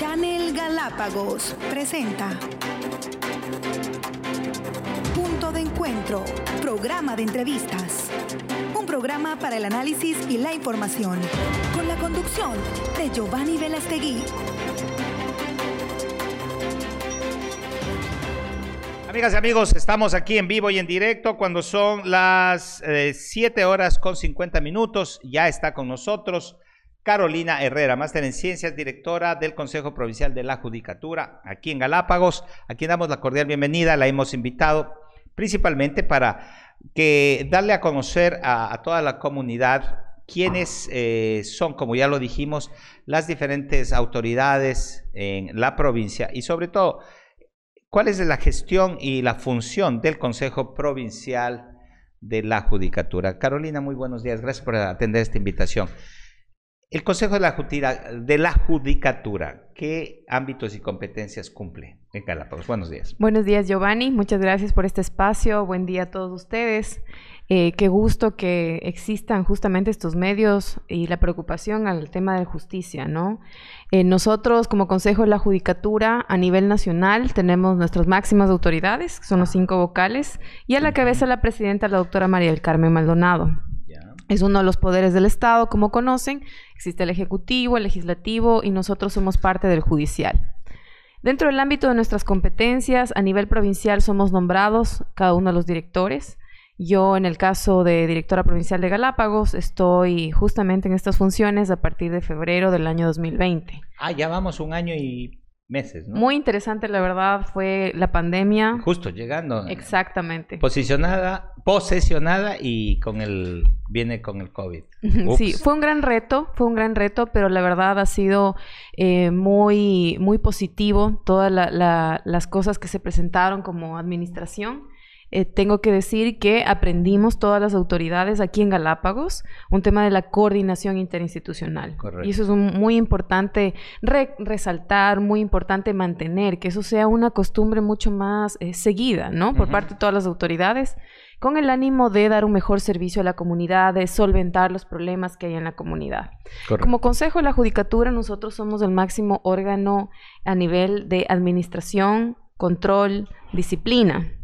Channel Galápagos presenta Punto de Encuentro, programa de entrevistas. Un programa para el análisis y la información, con la conducción de Giovanni Velastegui. Amigas y amigos, estamos aquí en vivo y en directo cuando son las 7 horas con 50 minutos. Ya está con nosotros Carolina Herrera, máster en ciencias, directora del Consejo Provincial de la Judicatura aquí en Galápagos, a quien damos la cordial bienvenida. La hemos invitado principalmente para que darle a conocer a, toda la comunidad quiénes eh, son, como ya lo dijimos, las diferentes autoridades en la provincia y sobre todo ¿Cuál es la gestión y la función del Consejo Provincial de la Judicatura? Carolina, muy buenos días. Gracias por atender esta invitación. El Consejo de la, de la Judicatura, ¿qué ámbitos y competencias cumple en Galápagos? Buenos días. Buenos días, Giovanni. Muchas gracias por este espacio. Buen día a todos ustedes. Eh, qué gusto que existan justamente estos medios y la preocupación al tema de justicia, ¿no? Eh, nosotros, como Consejo de la Judicatura, a nivel nacional, tenemos nuestras máximas autoridades, que son los cinco vocales, y a la cabeza la presidenta, la doctora María del Carmen Maldonado. Es uno de los poderes del Estado, como conocen. Existe el Ejecutivo, el Legislativo, y nosotros somos parte del Judicial. Dentro del ámbito de nuestras competencias, a nivel provincial somos nombrados cada uno de los directores. Yo, en el caso de directora provincial de Galápagos, estoy justamente en estas funciones a partir de febrero del año 2020. Ah, ya vamos un año y meses, ¿no? Muy interesante, la verdad, fue la pandemia. Justo llegando. Exactamente. Posicionada, posesionada y con el viene con el COVID. Sí, fue un gran reto, fue un gran reto, pero la verdad ha sido eh, muy, muy positivo todas las cosas que se presentaron como administración. Eh, tengo que decir que aprendimos todas las autoridades aquí en Galápagos un tema de la coordinación interinstitucional. Y eso es muy importante resaltar, muy importante mantener, que eso sea una costumbre mucho más eh, seguida, ¿no? Por parte de todas las autoridades con el ánimo de dar un mejor servicio a la comunidad, de solventar los problemas que hay en la comunidad. Como Consejo de la Judicatura, nosotros somos el máximo órgano a nivel de administración, control, disciplina.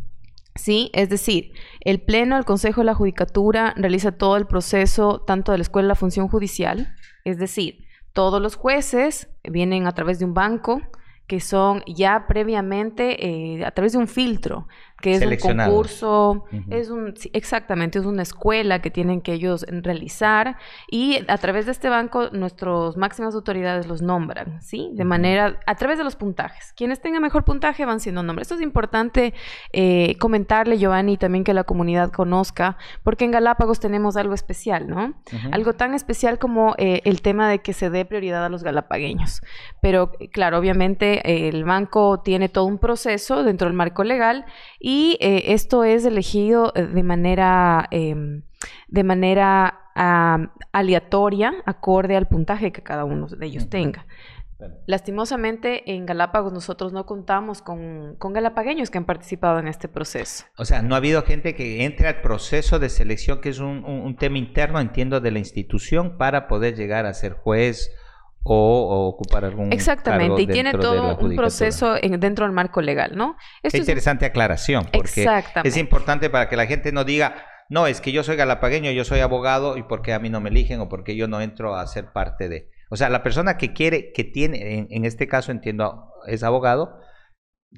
¿Sí? Es decir, el Pleno, el Consejo de la Judicatura realiza todo el proceso, tanto de la Escuela de la Función Judicial, es decir, todos los jueces vienen a través de un banco que son ya previamente eh, a través de un filtro que es un concurso, es un, exactamente, es una escuela que tienen que ellos realizar y a través de este banco nuestras máximas autoridades los nombran, ¿sí? De manera, a través de los puntajes. Quienes tengan mejor puntaje van siendo nombres. Esto es importante eh, comentarle, Giovanni, también que la comunidad conozca, porque en Galápagos tenemos algo especial, ¿no? Algo tan especial como eh, el tema de que se dé prioridad a los galapagueños. Pero, claro, obviamente el banco tiene todo un proceso dentro del marco legal y eh, esto es elegido eh, de manera, em, de manera aleatoria, acorde al puntaje que cada uno de ellos tenga. Lastimosamente, en Galápagos nosotros no contamos con, con, galapagueños que han participado en este proceso. O sea, no ha habido gente que entre al proceso de selección, que es un, un tema interno, entiendo, de la institución para poder llegar a ser juez o, ocupar algún Exactamente, y tiene todo un proceso dentro del marco legal, ¿no? Esto Qué interesante aclaración, porque es importante para que la gente no diga, no, es que yo soy galapagueño, yo soy abogado y porque a mí no me eligen o porque yo no entro a ser parte de... O sea, la persona que quiere, que tiene, en, en este caso entiendo, es abogado,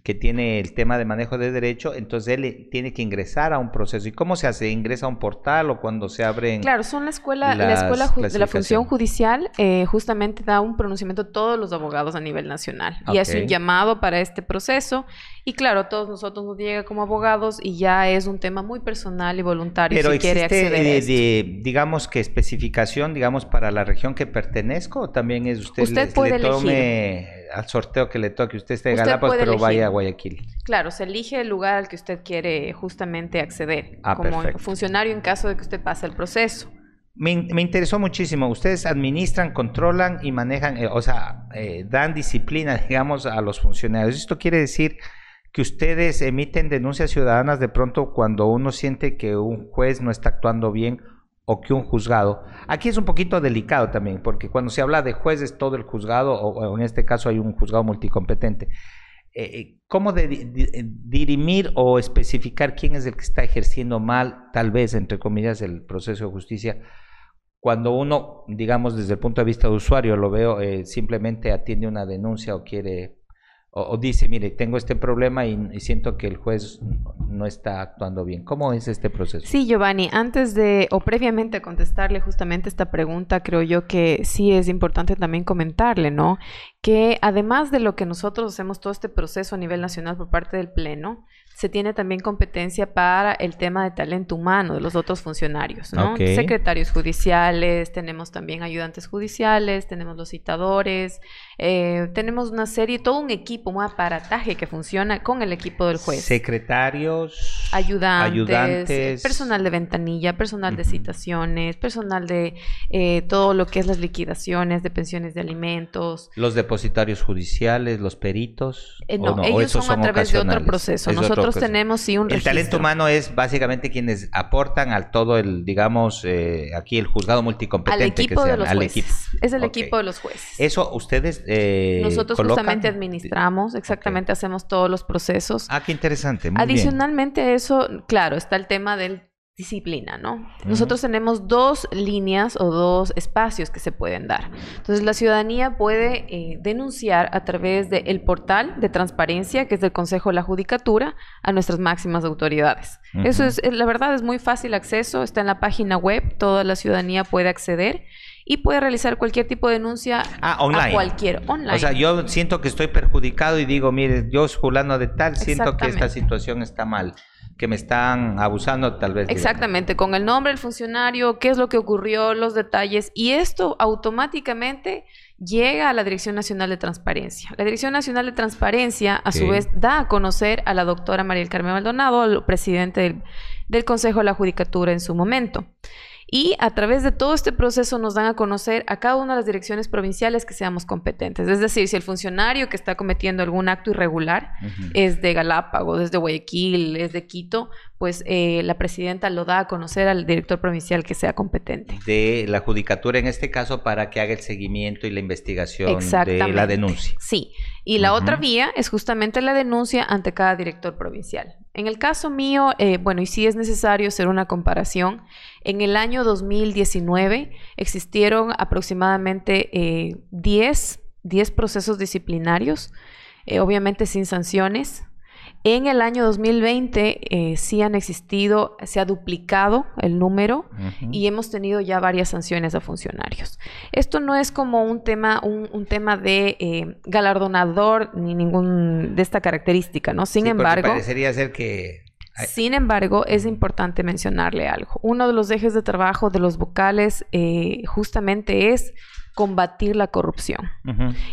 que tiene el tema de manejo de derecho, entonces él tiene que ingresar a un proceso. ¿Y cómo se hace? ¿Ingresa a un portal o cuando se abre? Claro, son la escuela, la escuela de la función judicial, eh, justamente da un pronunciamiento a todos los abogados a nivel nacional. Y es un llamado para este proceso. Y claro, a todos nosotros nos llega como abogados y ya es un tema muy personal y voluntario Pero si quiere acceder a esto. De, digamos que especificación, digamos, para la región que pertenezco, o también es usted, usted puede tome al sorteo que le toque. Usted esté en Galápagos, pero vaya a Guayaquil. Claro, se elige el lugar al que usted quiere justamente acceder ah, como funcionario en caso de que usted pase el proceso. Me, interesó muchísimo. Ustedes administran, controlan y manejan, eh, o sea, eh, dan disciplina, digamos, a los funcionarios. Esto quiere decir que ustedes emiten denuncias ciudadanas de pronto cuando uno siente que un juez no está actuando bien o que un juzgado. Aquí es un poquito delicado también, porque cuando se habla de jueces, todo el juzgado, o, en este caso hay un juzgado multicompetente. Eh, eh, ¿Cómo de, dirimir o especificar quién es el que está ejerciendo mal, tal vez, entre comillas, el proceso de justicia? Cuando uno, digamos, desde el punto de vista de usuario, lo veo, eh, simplemente atiende una denuncia o quiere o, dice, mire, tengo este problema y, siento que el juez no está actuando bien. ¿Cómo es este proceso? Sí, Giovanni, antes de o previamente contestarle justamente esta pregunta, creo yo que sí es importante también comentarle, ¿no? Que además de lo que nosotros hacemos todo este proceso a nivel nacional por parte del Pleno, se tiene también competencia para el tema de talento humano de los otros funcionarios, ¿no? Secretarios judiciales, tenemos también ayudantes judiciales, tenemos los citadores, eh, tenemos una serie, todo un equipo, un aparataje que funciona con el equipo del juez. Secretarios, ayudantes, personal de ventanilla, personal de citaciones, personal de eh, todo lo que es las liquidaciones de pensiones de alimentos. Los depositarios judiciales, los peritos. Eh, no, ellos son, a través de otro proceso. Nosotros tenemos sí un El talento humano es básicamente quienes aportan al todo el, digamos, eh, aquí el juzgado multicompetente. Al equipo de los jueces. Es el equipo de los jueces. Eso ustedes eh, Nosotros justamente administramos, exactamente hacemos todos los procesos. Ah, qué interesante. Adicionalmente a eso, claro, está el tema del disciplina, ¿no? Nosotros tenemos dos líneas o dos espacios que se pueden dar. Entonces, la ciudadanía puede eh, denunciar a través del portal de transparencia, que es del Consejo de la Judicatura, a nuestras máximas autoridades. Eso es, la verdad, es muy fácil acceso, está en la página web, toda la ciudadanía puede acceder y puede realizar cualquier tipo de denuncia ah, a cualquier online. O sea, yo siento que estoy perjudicado y digo, mire, yo fulano de tal, siento que esta situación está mal que me están abusando tal vez. Exactamente, con el nombre del funcionario, qué es lo que ocurrió, los detalles, y esto automáticamente llega a la Dirección Nacional de Transparencia. La Dirección Nacional de Transparencia, a su vez, da a conocer a la doctora María del Carmen Maldonado, el presidente del, del Consejo de la Judicatura en su momento. Y a través de todo este proceso nos dan a conocer a cada una de las direcciones provinciales que seamos competentes. Es decir, si el funcionario que está cometiendo algún acto irregular es de Galápagos, es de Guayaquil, es de Quito, pues eh, la presidenta lo da a conocer al director provincial que sea competente. De la judicatura en este caso para que haga el seguimiento y la investigación de la denuncia. Sí. Y la otra vía es justamente la denuncia ante cada director provincial. En el caso mío, eh, bueno, y sí es necesario hacer una comparación, en el año 2019 existieron aproximadamente 10, eh, 10 procesos disciplinarios, eh, obviamente sin sanciones. En el año 2020 sí han existido, se ha duplicado el número y hemos tenido ya varias sanciones a funcionarios. Esto no es como un tema, un, tema de galardonador ni ningún de esta característica, ¿no? Sin embargo. Parecería ser que sin embargo, es importante mencionarle algo. Uno de los ejes de trabajo de los vocales eh, justamente es combatir la corrupción.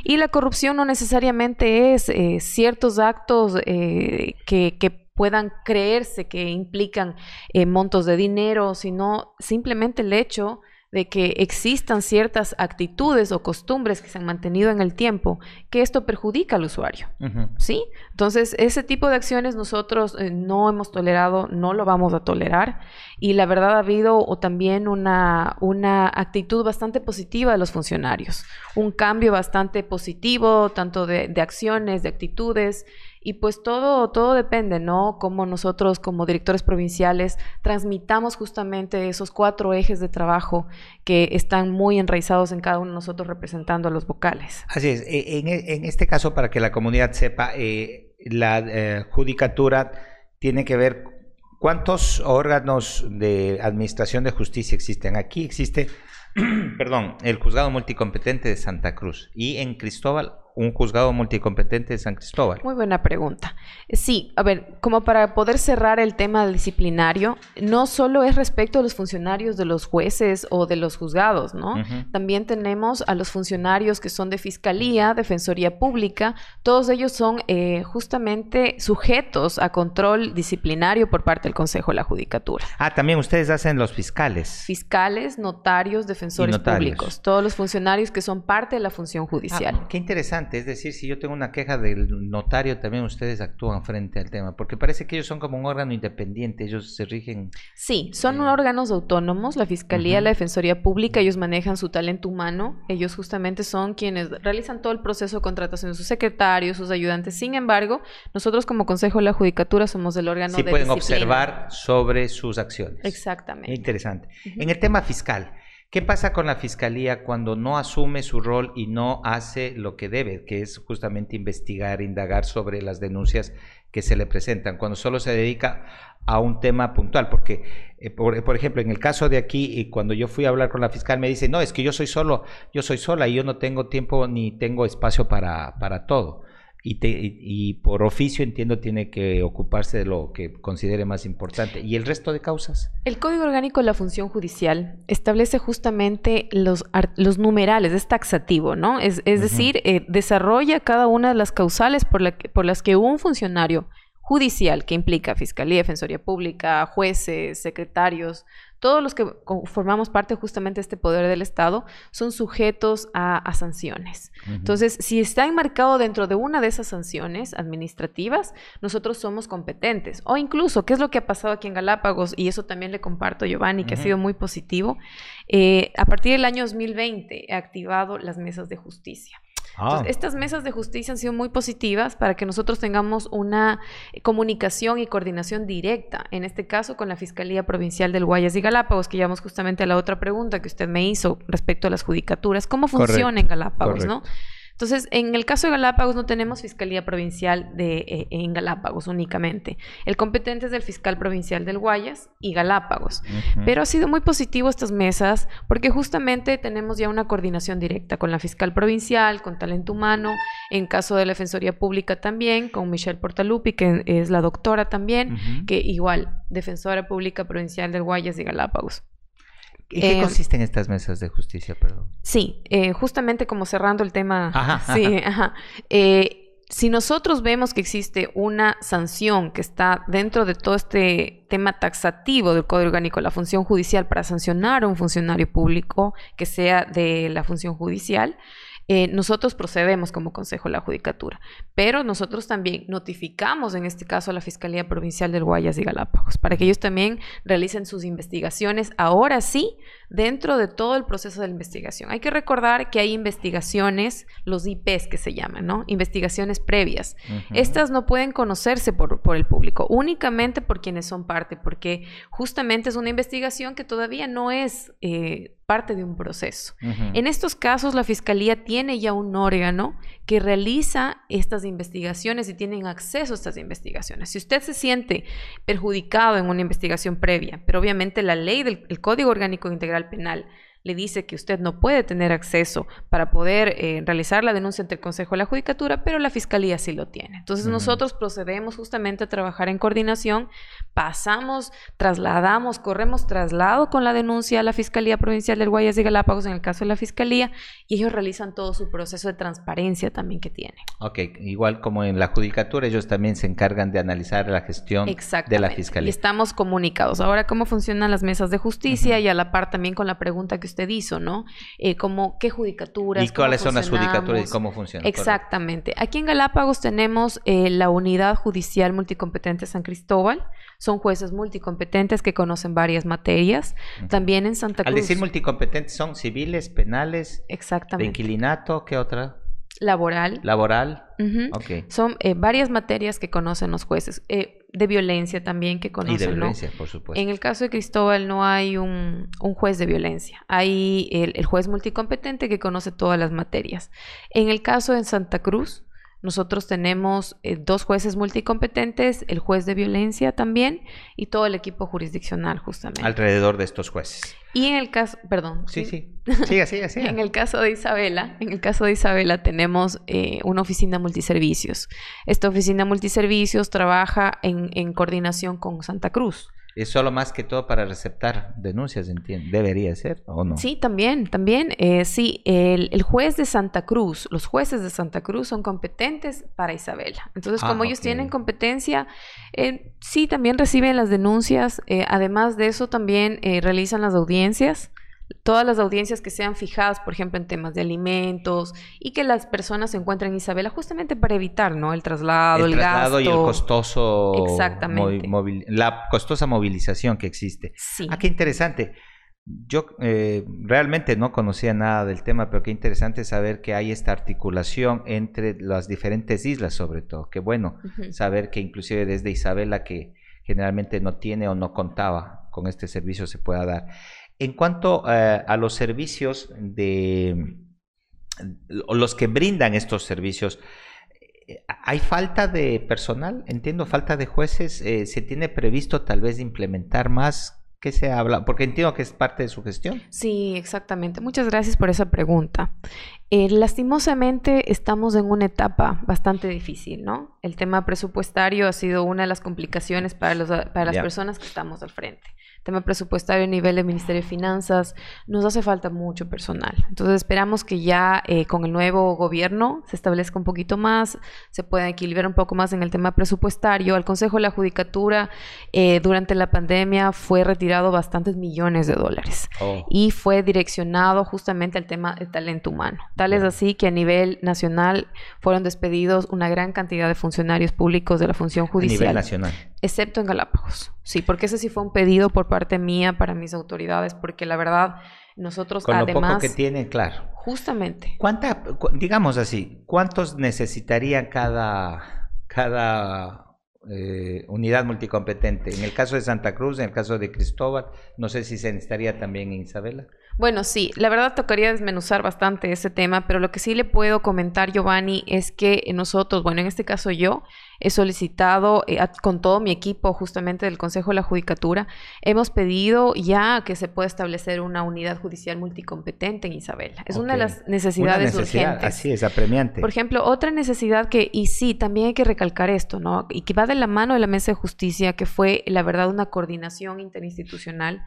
Y la corrupción no necesariamente es eh, ciertos actos eh, que, que, puedan creerse que implican montos de dinero, sino simplemente el hecho de que existan ciertas actitudes o costumbres que se han mantenido en el tiempo, que esto perjudica al usuario. ¿Sí? Entonces, ese tipo de acciones nosotros eh, no hemos tolerado, no lo vamos a tolerar. Y la verdad ha habido o también una, una actitud bastante positiva de los funcionarios, un cambio bastante positivo, tanto de, de acciones, de actitudes. Y pues todo, todo depende, ¿no? Cómo nosotros como directores provinciales transmitamos justamente esos cuatro ejes de trabajo que están muy enraizados en cada uno de nosotros representando a los vocales. Así es. E, en, este caso, para que la comunidad sepa, eh, la eh, judicatura tiene que ver cuántos órganos de administración de justicia existen. Aquí existe, perdón, el juzgado multicompetente de Santa Cruz y en Cristóbal un juzgado multicompetente de San Cristóbal? Muy buena pregunta. Sí, a ver, como para poder cerrar el tema disciplinario, no solo es respecto a los funcionarios de los jueces o de los juzgados, ¿no? También tenemos a los funcionarios que son de fiscalía, defensoría pública, todos ellos son eh, justamente sujetos a control disciplinario por parte del Consejo de la Judicatura. Ah, también ustedes hacen los fiscales. Fiscales, notarios, defensores públicos, todos los funcionarios que son parte de la función judicial. Ah, qué interesante es decir, si yo tengo una queja del notario, también ustedes actúan frente al tema, porque parece que ellos son como un órgano independiente, ellos se rigen. Sí, son órganos autónomos, la Fiscalía, la Defensoría Pública, ellos manejan su talento humano, ellos justamente son quienes realizan todo el proceso de contratación de sus secretarios, sus ayudantes. Sin embargo, nosotros como Consejo de la Judicatura somos el órgano sí pueden observar sobre sus acciones. Exactamente. Interesante. En el tema fiscal, ¿Qué pasa con la fiscalía cuando no asume su rol y no hace lo que debe, que es justamente investigar, indagar sobre las denuncias que se le presentan, cuando solo se dedica a un tema puntual? Porque, eh, por, ejemplo, en el caso de aquí, y cuando yo fui a hablar con la fiscal, me dice, no, es que yo soy solo, yo soy sola y yo no tengo tiempo ni tengo espacio para, para todo y, por oficio entiendo tiene que ocuparse de lo que considere más importante. ¿Y el resto de causas? El Código Orgánico de la Función Judicial establece justamente los, los numerales, es taxativo, ¿no? Es, es decir, eh, desarrolla cada una de las causales por, la, por las que un funcionario judicial, que implica Fiscalía, Defensoría Pública, jueces, secretarios, todos los que formamos parte justamente de este poder del Estado son sujetos a, sanciones. Entonces, si está enmarcado dentro de una de esas sanciones administrativas, nosotros somos competentes. O incluso, ¿qué es lo que ha pasado aquí en Galápagos? Y eso también le comparto, Giovanni, que ha sido muy positivo. Eh, a partir del año 2020 he activado las mesas de justicia. Ah. estas mesas de justicia han sido muy positivas para que nosotros tengamos una comunicación y coordinación directa, en este caso con la Fiscalía Provincial del Guayas y Galápagos, que llevamos justamente a la otra pregunta que usted me hizo respecto a las judicaturas. ¿Cómo funciona en Galápagos, no? Entonces, en el caso de Galápagos no tenemos fiscalía provincial de, eh, en Galápagos únicamente. El competente es el fiscal provincial del Guayas y Galápagos. Pero ha sido muy positivo estas mesas porque justamente tenemos ya una coordinación directa con la fiscal provincial, con talento humano, en caso de la Defensoría Pública también, con Michelle Portalupi, que es la doctora también, que igual, Defensora Pública Provincial del Guayas y Galápagos. ¿Y qué eh, consisten estas mesas de justicia, perdón? Sí, eh, justamente como cerrando el tema. sí, ajá. Eh, si nosotros vemos que existe una sanción que está dentro de todo este tema taxativo del Código Orgánico de la Función Judicial para sancionar a un funcionario público que sea de la función judicial, eh, nosotros procedemos como Consejo de la Judicatura, pero nosotros también notificamos en este caso a la Fiscalía Provincial del Guayas y Galápagos para que ellos también realicen sus investigaciones, ahora sí, dentro de todo el proceso de la investigación. Hay que recordar que hay investigaciones, los IPs que se llaman, ¿no? Investigaciones previas. Estas no pueden conocerse por, por, el público, únicamente por quienes son parte, porque justamente es una investigación que todavía no es... Eh, parte de un proceso. En estos casos, la Fiscalía tiene ya un órgano que realiza estas investigaciones y tienen acceso a estas investigaciones. Si usted se siente perjudicado en una investigación previa, pero obviamente la ley del Código Orgánico Integral Penal le dice que usted no puede tener acceso para poder eh, realizar la denuncia ante el Consejo de la Judicatura, pero la Fiscalía sí lo tiene. Entonces nosotros procedemos justamente a trabajar en coordinación, pasamos, trasladamos, corremos traslado con la denuncia a la Fiscalía Provincial del Guayas y Galápagos en el caso de la Fiscalía y ellos realizan todo su proceso de transparencia también que tiene. Ok, igual como en la Judicatura, ellos también se encargan de analizar la gestión de la Fiscalía. Y estamos comunicados. Ahora, ¿cómo funcionan las mesas de justicia? Y a la par también con la pregunta que usted usted hizo, ¿no? Eh, como qué judicaturas. ¿Y cuáles son las judicaturas y cómo funcionan? Exactamente. Aquí en Galápagos tenemos eh, la Unidad Judicial Multicompetente San Cristóbal. Son jueces multicompetentes que conocen varias materias. También en Santa Cruz. Al decir multicompetentes, ¿son civiles, penales? Exactamente. ¿De inquilinato? ¿Qué otra? Laboral. Laboral. Son eh, varias materias que conocen los jueces. Eh, de violencia también que conocen. Y de violencia, por supuesto. En el caso de Cristóbal no hay un, juez de violencia. Hay el, el, juez multicompetente que conoce todas las materias. En el caso de Santa Cruz, nosotros tenemos eh, dos jueces multicompetentes, el juez de violencia también y todo el equipo jurisdiccional justamente. Alrededor de estos jueces. Y en el caso, perdón. Sí, sí. Siga, siga, siga. en el caso de Isabela, en el caso de Isabela tenemos eh, una oficina multiservicios. Esta oficina multiservicios trabaja en, en coordinación con Santa Cruz es solo más que todo para receptar denuncias, entiendo. ¿Debería ser o no? Sí, también, también. Eh, sí, el, juez de Santa Cruz, los jueces de Santa Cruz son competentes para Isabela. Entonces, ah, como ellos tienen competencia, eh, sí, también reciben las denuncias. Eh, además de eso, también realizan las audiencias todas las audiencias que sean fijadas, por ejemplo, en temas de alimentos y que las personas se encuentren en Isabela justamente para evitar, ¿no? El traslado, el, el traslado y el costoso... Exactamente. la costosa movilización que existe. Sí. Ah, qué interesante. Yo eh, realmente no conocía nada del tema, pero qué interesante saber que hay esta articulación entre las diferentes islas, sobre todo. Qué bueno saber que inclusive desde Isabela, que generalmente no tiene o no contaba con este servicio, se pueda dar. En cuanto eh, a los servicios de los que brindan estos servicios, ¿hay falta de personal? Entiendo, falta de jueces. Eh, ¿Se tiene previsto tal vez implementar más? ¿Qué se habla? Porque entiendo que es parte de su gestión. Sí, exactamente. Muchas gracias por esa pregunta. Lastimosamente estamos en una etapa bastante difícil, ¿no? El tema presupuestario ha sido una de las complicaciones para, los, para las personas que estamos al frente tema presupuestario a nivel del Ministerio de Finanzas, nos hace falta mucho personal. Entonces esperamos que ya eh, con el nuevo gobierno se establezca un poquito más, se pueda equilibrar un poco más en el tema presupuestario. Al Consejo de la Judicatura eh, durante la pandemia fue retirado bastantes millones de dólares oh. y fue direccionado justamente al tema de talento humano. Tal es así que a nivel nacional fueron despedidos una gran cantidad de funcionarios públicos de la función judicial. A nivel nacional. Excepto en Galápagos. Sí, porque ese sí fue un pedido por parte mía para mis autoridades, porque la verdad nosotros Con además... Lo poco que tienen, claro. Justamente. ¿Cuánta, digamos así, cuántos necesitaría cada, cada eh, unidad multicompetente? En el caso de Santa Cruz, en el caso de Cristóbal, no sé si se necesitaría también en Isabela. Bueno, sí, la verdad tocaría desmenuzar bastante ese tema, pero lo que sí le puedo comentar, Giovanni, es que nosotros, bueno, en este caso yo, he solicitado eh, con todo mi equipo justamente del Consejo de la Judicatura, hemos pedido ya que se pueda establecer una unidad judicial multicompetente en Isabela. Es una de las necesidades urgentes. Así es, apremiante. Por ejemplo, otra necesidad que, y sí, también hay que recalcar esto, ¿no? Y que va de la mano de la Mesa de Justicia, que fue, la verdad, una coordinación interinstitucional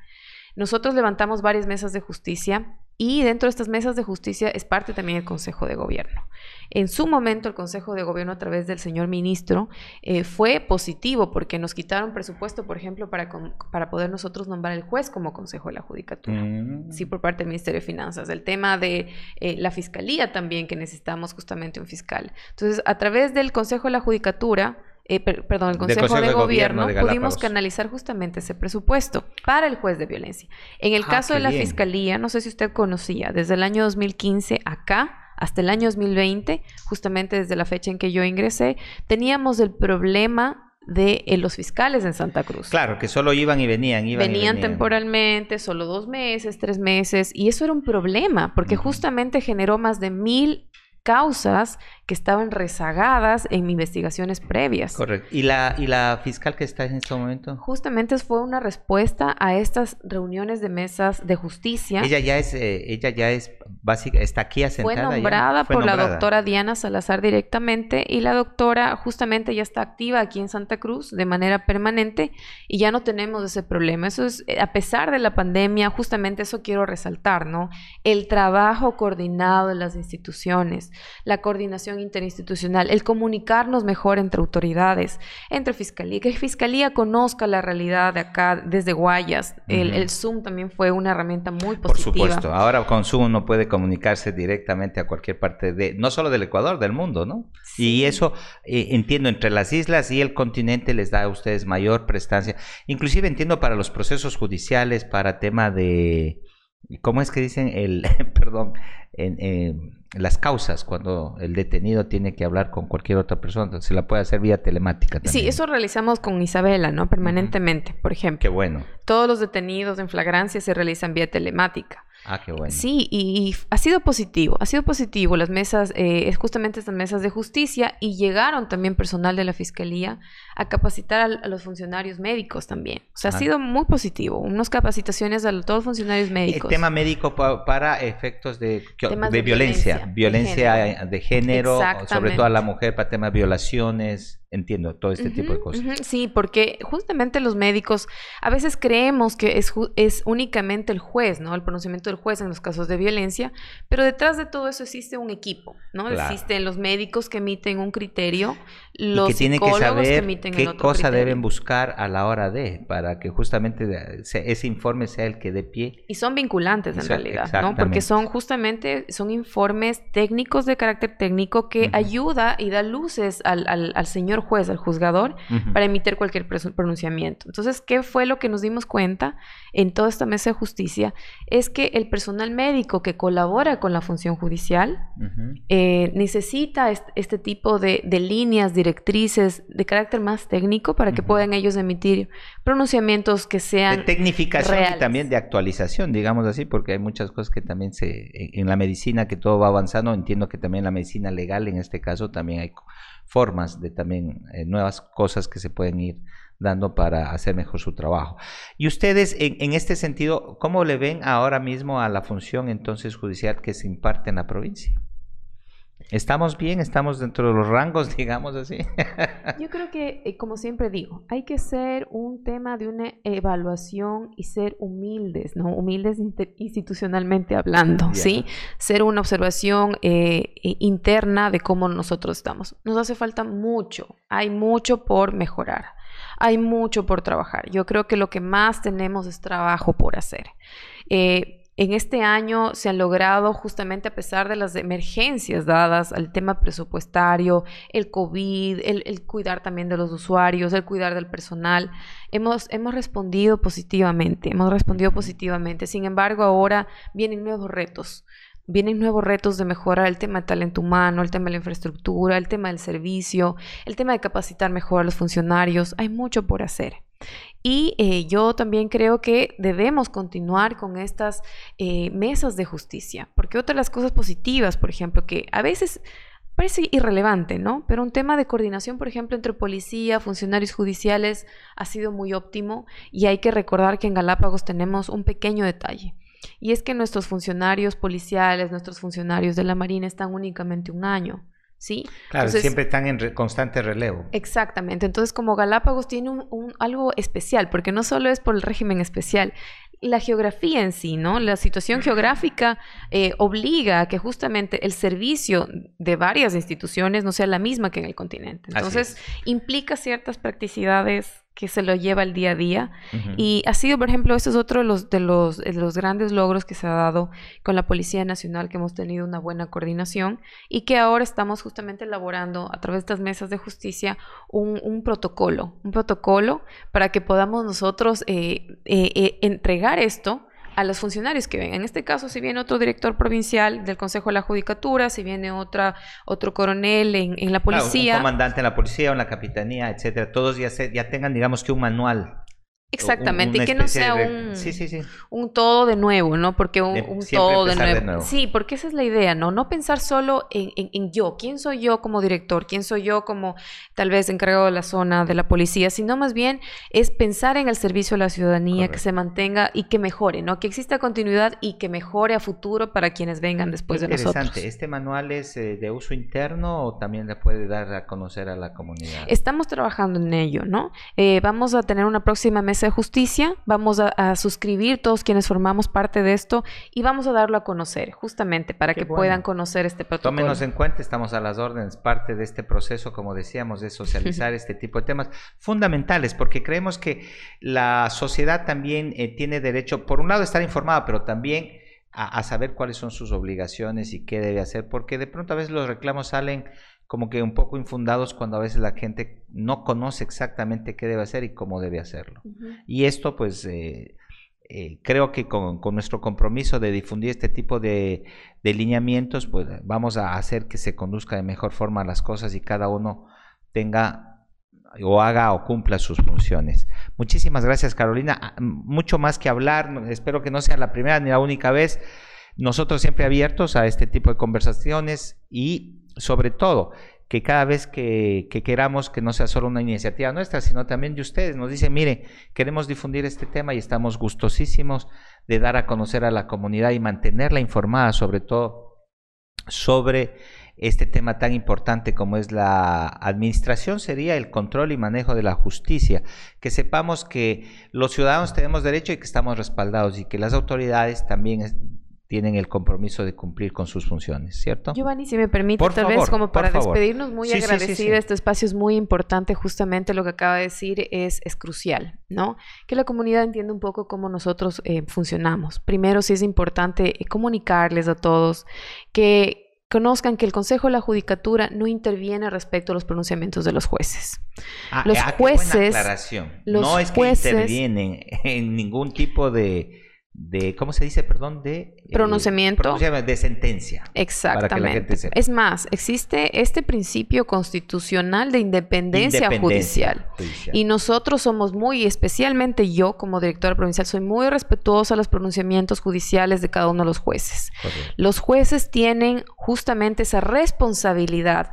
nosotros levantamos varias mesas de justicia y dentro de estas mesas de justicia es parte también el Consejo de Gobierno. En su momento el Consejo de Gobierno a través del señor ministro eh, fue positivo porque nos quitaron presupuesto, por ejemplo, para, para poder nosotros nombrar el juez como Consejo de la Judicatura. Mm. Sí, por parte del Ministerio de Finanzas. El tema de eh, la Fiscalía también, que necesitamos justamente un fiscal. Entonces, a través del Consejo de la Judicatura eh, perdón, el Consejo, de, Gobierno, pudimos canalizar justamente ese presupuesto para el juez de violencia. En el ah, caso de la Fiscalía, no sé si usted conocía, desde el año 2015 acá hasta el año 2020, justamente desde la fecha en que yo ingresé, teníamos el problema de eh, los fiscales en Santa Cruz. Claro, que solo iban y venían. Iban venían, temporalmente, solo dos meses, tres meses, y eso era un problema, porque justamente generó más de mil causas que estaban rezagadas en investigaciones previas. Correcto. ¿Y la, ¿Y la fiscal que está en este momento? Justamente fue una respuesta a estas reuniones de mesas de justicia. Ella ya es, eh, ella ya es básica, está aquí asentada. Fue nombrada por la doctora Diana Salazar directamente y la doctora justamente ya está activa aquí en Santa Cruz de manera permanente y ya no tenemos ese problema. Eso es, eh, a pesar de la pandemia, justamente eso quiero resaltar, ¿no? El trabajo coordinado de las instituciones, la coordinación interinstitucional, el comunicarnos mejor entre autoridades, entre fiscalía, que fiscalía conozca la realidad de acá desde Guayas. el, Zoom también fue una herramienta muy positiva. Por supuesto, ahora con Zoom uno puede comunicarse directamente a cualquier parte de, no solo del Ecuador, del mundo, ¿no? Y eso, eh, entiendo, entre las islas y el continente les da a ustedes mayor prestancia. Inclusive entiendo para los procesos judiciales, para tema de... ¿Cómo es que dicen? El, perdón, en, las causas cuando el detenido tiene que hablar con cualquier otra persona, se la puede hacer vía telemática. Sí, eso realizamos con Isabela, ¿no? Permanentemente, por ejemplo. Qué bueno. Todos los detenidos en flagrancia se realizan vía telemática. Ah, qué bueno. Sí, y, ha sido positivo, ha sido positivo. Las mesas, eh, es justamente estas mesas de justicia y llegaron también personal de la fiscalía a capacitar a, los funcionarios médicos también. O sea, ha sido muy positivo. Unas capacitaciones a todos los funcionarios médicos. El tema médico para efectos de, de, violencia, violencia, de género, sobre todo a la mujer para temas de violaciones. entiendo todo este tipo de cosas. Sí, porque justamente los médicos a veces creemos que es, es únicamente el juez, ¿no? El pronunciamiento del juez en los casos de violencia, pero detrás de todo eso existe un equipo, ¿no? Existen los médicos que emiten un criterio, los y que tienen que saber qué cosa deben buscar a la hora de, para que justamente ese informe sea el que dé pie. Y son vinculantes en realidad, ¿no? Porque son justamente, son informes técnicos de carácter técnico que ayuda y da luces al, al, al señor juez, al juzgador, para emitir cualquier pronunciamiento. Entonces, ¿qué fue lo que nos dimos cuenta en toda esta mesa de justicia? Es que el personal médico que colabora con la función judicial eh, necesita este, tipo de, líneas, directrices de carácter más técnico para que puedan ellos emitir pronunciamientos que sean... De tecnificación y también de actualización, digamos así, porque hay muchas cosas que también se... En la medicina que todo va avanzando, entiendo que también la medicina legal en este caso también hay formas de también eh, nuevas cosas que se pueden ir dando para hacer mejor su trabajo. Y ustedes, en, este sentido, ¿cómo le ven ahora mismo a la función entonces judicial que se imparte en la provincia? ¿Estamos bien? ¿Estamos dentro de los rangos, digamos así? Yo creo que, eh, como siempre digo, hay que ser un tema de una evaluación y ser humildes, ¿no? Humildes institucionalmente hablando, ¿sí? Ser una observación eh, interna de cómo nosotros estamos. Nos hace falta mucho, hay mucho por mejorar, hay mucho por trabajar. Yo creo que lo que más tenemos es trabajo por hacer. Eh, en este año se han logrado, justamente a pesar de las emergencias dadas al tema presupuestario, el COVID, el, cuidar también de los usuarios, el cuidar del personal, hemos, hemos respondido positivamente, hemos respondido positivamente. Sin embargo, ahora vienen nuevos retos. Vienen nuevos retos de mejorar el tema del talento humano, el tema de la infraestructura, el tema del servicio, el tema de capacitar mejor a los funcionarios. Hay mucho por hacer. Y eh, yo también creo que debemos continuar con estas eh, mesas de justicia, porque otra de las cosas positivas, por ejemplo, que a veces parece irrelevante, ¿no? Pero un tema de coordinación, por ejemplo, entre policía, funcionarios judiciales, ha sido muy óptimo y hay que recordar que en Galápagos tenemos un pequeño detalle. Y es que nuestros funcionarios policiales, nuestros funcionarios de la Marina están únicamente un año. ¿Sí? Claro, siempre están en constante relevo. Exactamente. Entonces, como Galápagos tiene un, algo especial, porque no solo es por el régimen especial, la geografía en sí, ¿no? La situación geográfica eh, obliga a que justamente el servicio de varias instituciones no sea la misma que en el continente. Entonces, implica ciertas practicidades que se lo lleva el día a día. Y ha sido, por ejemplo, este es otro de los, de los, los, grandes logros que se ha dado con la Policía Nacional, que hemos tenido una buena coordinación y que ahora estamos justamente elaborando a través de estas mesas de justicia un, un protocolo, un protocolo para que podamos nosotros eh, eh, eh, entregar esto a los funcionarios que ven. En este caso, si viene otro director provincial del Consejo de la Judicatura, si viene otra, otro coronel en, la policía. un comandante en la policía o en la capitanía, etcétera, todos ya, se, ya tengan, digamos que un manual Exactamente, y que no sea un, un todo de nuevo, ¿no? Porque un, todo de nuevo. Sí, porque esa es la idea, ¿no? No pensar solo en, en, yo, quién soy yo como director, quién soy yo como tal vez encargado de la zona de la policía, sino más bien es pensar en el servicio a la ciudadanía, que se mantenga y que mejore, ¿no? Que exista continuidad y que mejore a futuro para quienes vengan después de nosotros. Interesante, ¿este manual es eh, de uso interno o también le puede dar a conocer a la comunidad? Estamos trabajando en ello, ¿no? Eh, vamos a tener una próxima mesa de justicia, vamos a, suscribir todos quienes formamos parte de esto y vamos a darlo a conocer, justamente para que puedan conocer este protocolo. Tómenos en cuenta, estamos a las órdenes, parte de este proceso, como decíamos, de socializar este tipo de temas fundamentales, porque creemos que la sociedad también eh, tiene derecho, por un lado, a estar informada, pero también a, a saber cuáles son sus obligaciones y qué debe hacer, porque de pronto a veces los reclamos salen como que un poco infundados cuando a veces la gente no conoce exactamente qué debe hacer y cómo debe hacerlo. Y esto pues eh, eh, creo que con, nuestro compromiso de difundir este tipo de, lineamientos pues vamos a hacer que se conduzca de mejor forma las cosas y cada uno tenga o haga o cumpla sus funciones. Muchísimas gracias Carolina. Ah, mucho más que hablar, espero que no sea la primera ni la única vez. Nosotros siempre abiertos a este tipo de conversaciones y sobre todo, que cada vez que, queramos que no sea solo una iniciativa nuestra, sino también de ustedes, nos dicen, mire, queremos difundir este tema y estamos gustosísimos de dar a conocer a la comunidad y mantenerla informada, sobre todo sobre este tema tan importante como es la administración, sería el control y manejo de la justicia. Que sepamos que los ciudadanos tenemos derecho y que estamos respaldados y que las autoridades también tienen el compromiso de cumplir con sus funciones, ¿cierto? Giovanni, si me permite, tal vez como para despedirnos, muy agradecida, este espacio es muy importante, justamente lo que acaba de decir es, es crucial, ¿no? Que la comunidad entienda un poco cómo nosotros eh, funcionamos. Primero, sí es importante eh, comunicarles a todos que conozcan que el Consejo de la Judicatura no interviene respecto a los pronunciamientos de los jueces. Ah, los ah, jueces, no es que intervienen en ningún tipo de de, ¿cómo se dice? Perdón, de... Eh, pronunciamiento. de sentencia. Exactamente. Es más, existe este principio constitucional de independencia, judicial. Y nosotros somos muy, especialmente yo como directora provincial, soy muy respetuosa a los pronunciamientos judiciales de cada uno de los jueces. Los jueces tienen justamente esa responsabilidad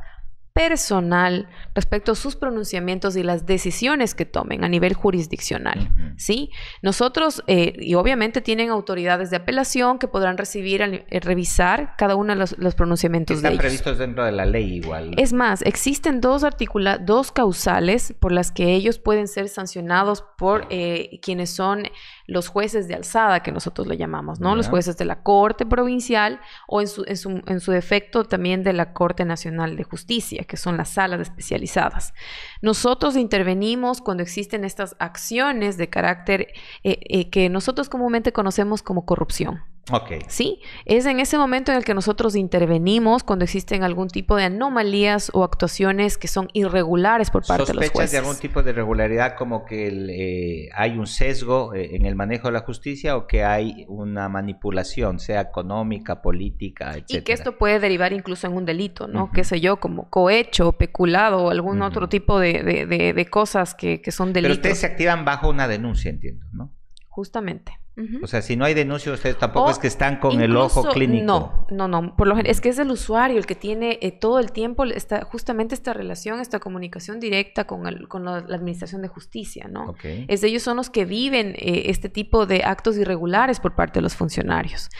personal respecto a sus pronunciamientos y las decisiones que tomen a nivel jurisdiccional. ¿sí? Nosotros, eh, y obviamente tienen autoridades de apelación que podrán recibir, eh, revisar cada uno de los, pronunciamientos Están previstos dentro de la ley igual. Es más, existen dos, articula dos causales por las que ellos pueden ser sancionados por eh, quienes son los jueces de alzada, que nosotros le llamamos, ¿no? Los jueces de la Corte Provincial o en su, en, su, en su defecto también de la Corte Nacional de Justicia, que son las salas especializadas. Nosotros intervenimos cuando existen estas acciones de carácter eh, eh, que nosotros comúnmente conocemos como corrupción. Ok. Sí, es en ese momento en el que nosotros intervenimos cuando existen algún tipo de anomalías o actuaciones que son irregulares por parte de los jueces. de algún tipo de irregularidad como que eh, hay un sesgo eh, en el manejo de la justicia o que hay una manipulación, sea económica, política, etc. Y que esto puede derivar incluso en un delito, ¿no? Qué sé yo, como cohecho, peculado o algún otro tipo de, de, cosas que, que son delitos. Pero ustedes se activan bajo una denuncia, entiendo, ¿no? Justamente. O sea, si no hay denuncia, ustedes tampoco es que están con el ojo clínico. No, no, no. Por lo es que es el usuario el que tiene eh, todo el tiempo esta, justamente esta relación, esta comunicación directa con, el, con la, administración de justicia, ¿no? Es ellos son los que viven eh, este tipo de actos irregulares por parte de los funcionarios.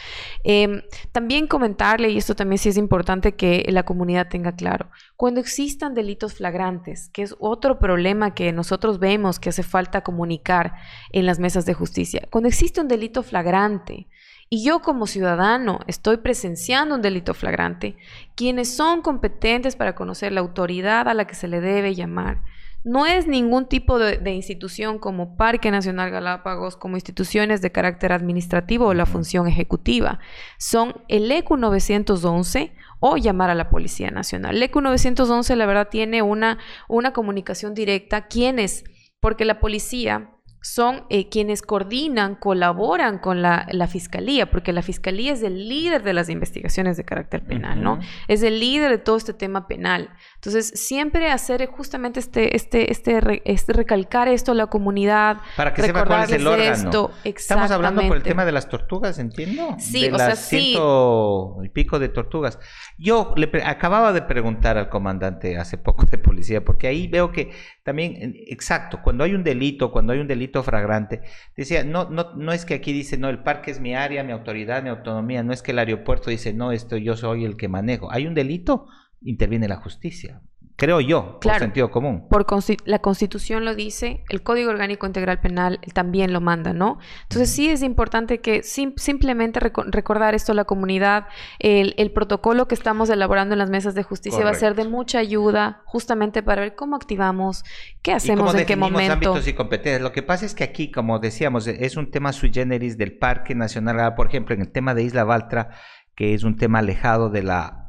Em, también comentarle, y esto también sí es importante que la comunidad tenga claro, cuando existan delitos flagrantes, que es otro problema que nosotros vemos que hace falta comunicar en las mesas de justicia, cuando existe un delito flagrante y yo como ciudadano estoy presenciando un delito flagrante, quienes son competentes para conocer la autoridad a la que se le debe llamar, no es ningún tipo de, institución como Parque Nacional Galápagos, como instituciones de carácter administrativo o la función ejecutiva. Son el ECU 911 o llamar a la Policía Nacional. El ECU 911, la verdad, tiene una, una comunicación directa. ¿Quiénes? Porque la policía son eh, quienes coordinan, colaboran con la, fiscalía, porque la fiscalía es el líder de las investigaciones de carácter penal, ¿no? Es el líder de todo este tema penal. Entonces, siempre hacer justamente este, este, este, este recalcar esto a la comunidad. Para que sepa cuál es el órgano. Esto. Estamos hablando por el tema de las tortugas, entiendo. Sí, o sea, ciento y pico de tortugas. Yo le acababa de preguntar al comandante hace poco de policía, porque ahí veo que también, exacto, cuando hay un delito, cuando hay un delito fragrante, decía, no, no, no es que aquí dice, no, el parque es mi área, mi autoridad, mi autonomía, no es que el aeropuerto dice, no, esto yo soy el que manejo. Hay un delito, interviene la justicia creo yo, por sentido común. Por la Constitución lo dice, el Código Orgánico Integral Penal también lo manda, ¿no? Entonces sí es importante que simplemente recordar esto a la comunidad, el, protocolo que estamos elaborando en las mesas de justicia va a ser de mucha ayuda justamente para ver cómo activamos, qué hacemos, en qué momento. ámbitos y competencias. Lo que pasa es que aquí, como decíamos, es un tema sui generis del Parque Nacional, por ejemplo, en el tema de Isla Baltra, que es un tema alejado de la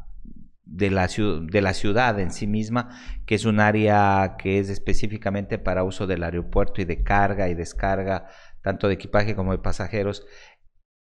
de la, de la ciudad en sí misma, que es un área que es específicamente para uso del aeropuerto y de carga y descarga, tanto de equipaje como de pasajeros,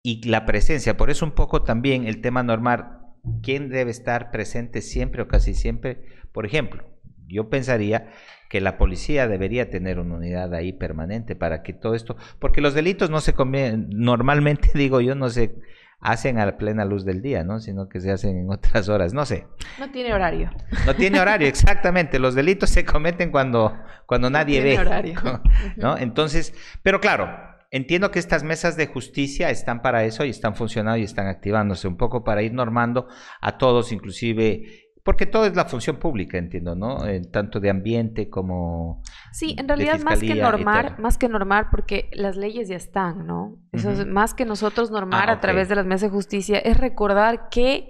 y la presencia, por eso un poco también el tema normal, ¿quién debe estar presente siempre o casi siempre? Por ejemplo, yo pensaría que la policía debería tener una unidad ahí permanente para que todo esto, porque los delitos no se cometen, normalmente digo yo, no sé hacen a la plena luz del día, ¿no? Sino que se hacen en otras horas, no sé. No tiene horario. No tiene horario, exactamente. Los delitos se cometen cuando, cuando nadie no tiene ve. Horario. ¿no? Entonces, pero claro, entiendo que estas mesas de justicia están para eso y están funcionando y están activándose un poco para ir normando a todos, inclusive porque todo es la función pública, entiendo, ¿no? Eh, tanto de ambiente como Sí, en realidad más que normar, más que normar, porque las leyes ya están, ¿no? Eso es más que nosotros normar Ah, a través de las mesas de justicia, es recordar que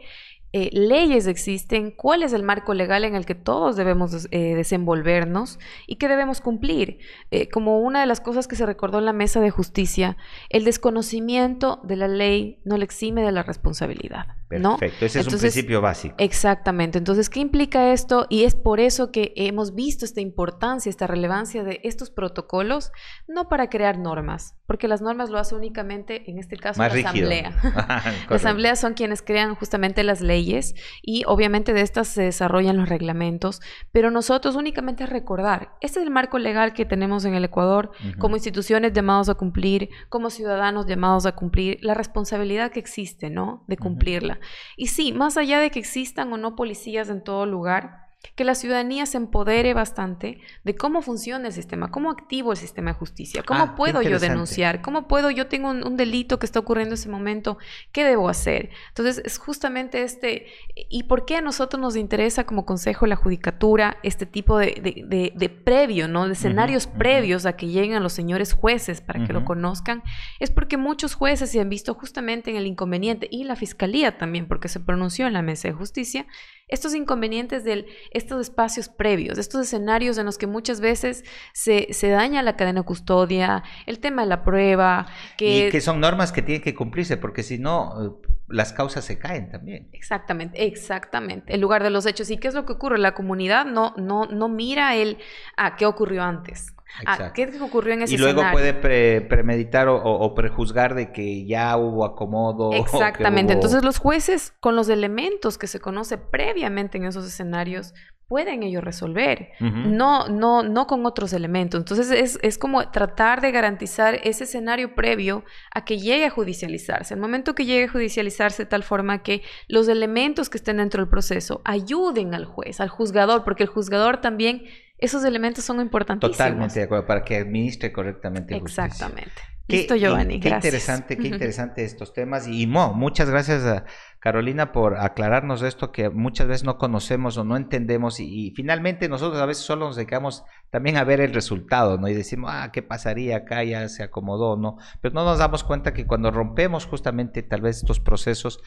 eh, leyes existen, cuál es el marco legal en el que todos debemos eh, desenvolvernos y que debemos cumplir. Eh, como una de las cosas que se recordó en la mesa de justicia, el desconocimiento de la ley no le exime de la responsabilidad, ¿no? perfecto. Ese es un principio básico. Exactamente. Entonces, ¿qué implica esto? Y es por eso que hemos visto esta importancia, esta relevancia de estos protocolos, no para crear normas, porque las normas lo hace únicamente, en este caso, Más la rígido. asamblea. Correcto. Las asambleas son quienes crean justamente las leyes y obviamente de estas se desarrollan los reglamentos, pero nosotros únicamente recordar, este es el marco legal que tenemos en el Ecuador como instituciones llamados a cumplir, como ciudadanos llamados a cumplir, la responsabilidad que existe, ¿no? De cumplirla. Y sí, más allá de que existan o no policías en todo lugar, que la ciudadanía se empodere bastante de cómo funciona el sistema, cómo activo el sistema de justicia, cómo Ah, puedo yo denunciar, cómo puedo, yo tengo un, un delito que está ocurriendo en ese momento, ¿qué debo hacer? Entonces, es justamente este, ¿y por qué a nosotros nos interesa como Consejo de la Judicatura este tipo de, de- de- de previo, ¿no? De escenarios previos a que lleguen los señores jueces para que lo conozcan? Es porque muchos jueces se han visto justamente en el inconveniente, y la Fiscalía también, porque se pronunció en la Mesa de Justicia, estos inconvenientes de estos espacios previos, estos escenarios en los que muchas veces se, se daña la cadena de custodia, el tema de la prueba, que... Y que son normas que tienen que cumplirse, porque si no, eh, las causas se caen también. Exactamente, exactamente. El lugar de los hechos. ¿Y qué es lo que ocurre? La comunidad no, no, no mira el, ah, ¿qué ocurrió antes? Ah. ¿qué ocurrió en ese Y luego escenario? puede pre- premeditar o, prejuzgar de que ya hubo acomodo. Exactamente. hubo- Entonces los jueces, con los elementos que se conoce previamente en esos escenarios, pueden ellos resolver. No, no, no con otros elementos. Entonces es, es como tratar de garantizar ese escenario previo a que llegue a judicializarse. El momento que llegue a judicializarse de tal forma que los elementos que estén dentro del proceso ayuden al juez, al juzgador, porque el juzgador también, esos elementos son importantísimos. Totalmente de acuerdo, para que administre correctamente justicia. Exactamente. Qué- Listo, Giovanni. Qué gracias. interesante, qué interesante estos temas. Y Mo, muchas gracias a Carolina por aclararnos esto que muchas veces no conocemos o no entendemos. Y, y finalmente nosotros a veces solo nos dedicamos también a ver el resultado, ¿no? Y decimos, ah, ¿qué pasaría acá? Ya se acomodó, ¿no? Pero no nos damos cuenta que cuando rompemos justamente tal vez estos procesos,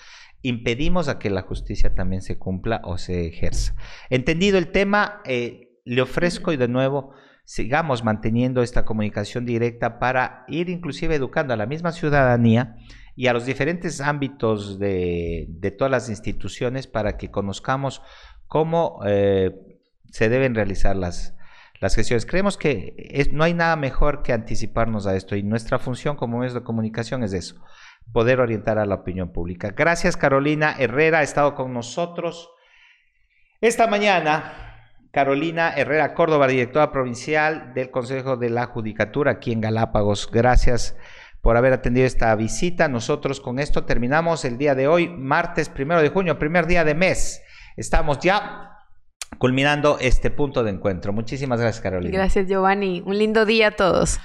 impedimos a que la justicia también se cumpla o se ejerza. Entendido el tema, eh, le ofrezco y de nuevo sigamos manteniendo esta comunicación directa para ir inclusive educando a la misma ciudadanía y a los diferentes ámbitos de, de todas las instituciones para que conozcamos cómo eh, se deben realizar las, las gestiones. Creemos que es- no hay nada mejor que anticiparnos a esto y nuestra función como medios de comunicación es eso, poder orientar a la opinión pública. Gracias Carolina Herrera, ha estado con nosotros esta mañana. Carolina Herrera Córdoba, directora provincial del Consejo de la Judicatura aquí en Galápagos. Gracias por haber atendido esta visita. Nosotros con esto terminamos el día de hoy, martes primero de junio, primer día de mes. Estamos ya culminando este punto de encuentro. Muchísimas gracias, Carolina. Gracias, Giovanni. Un lindo día a todos.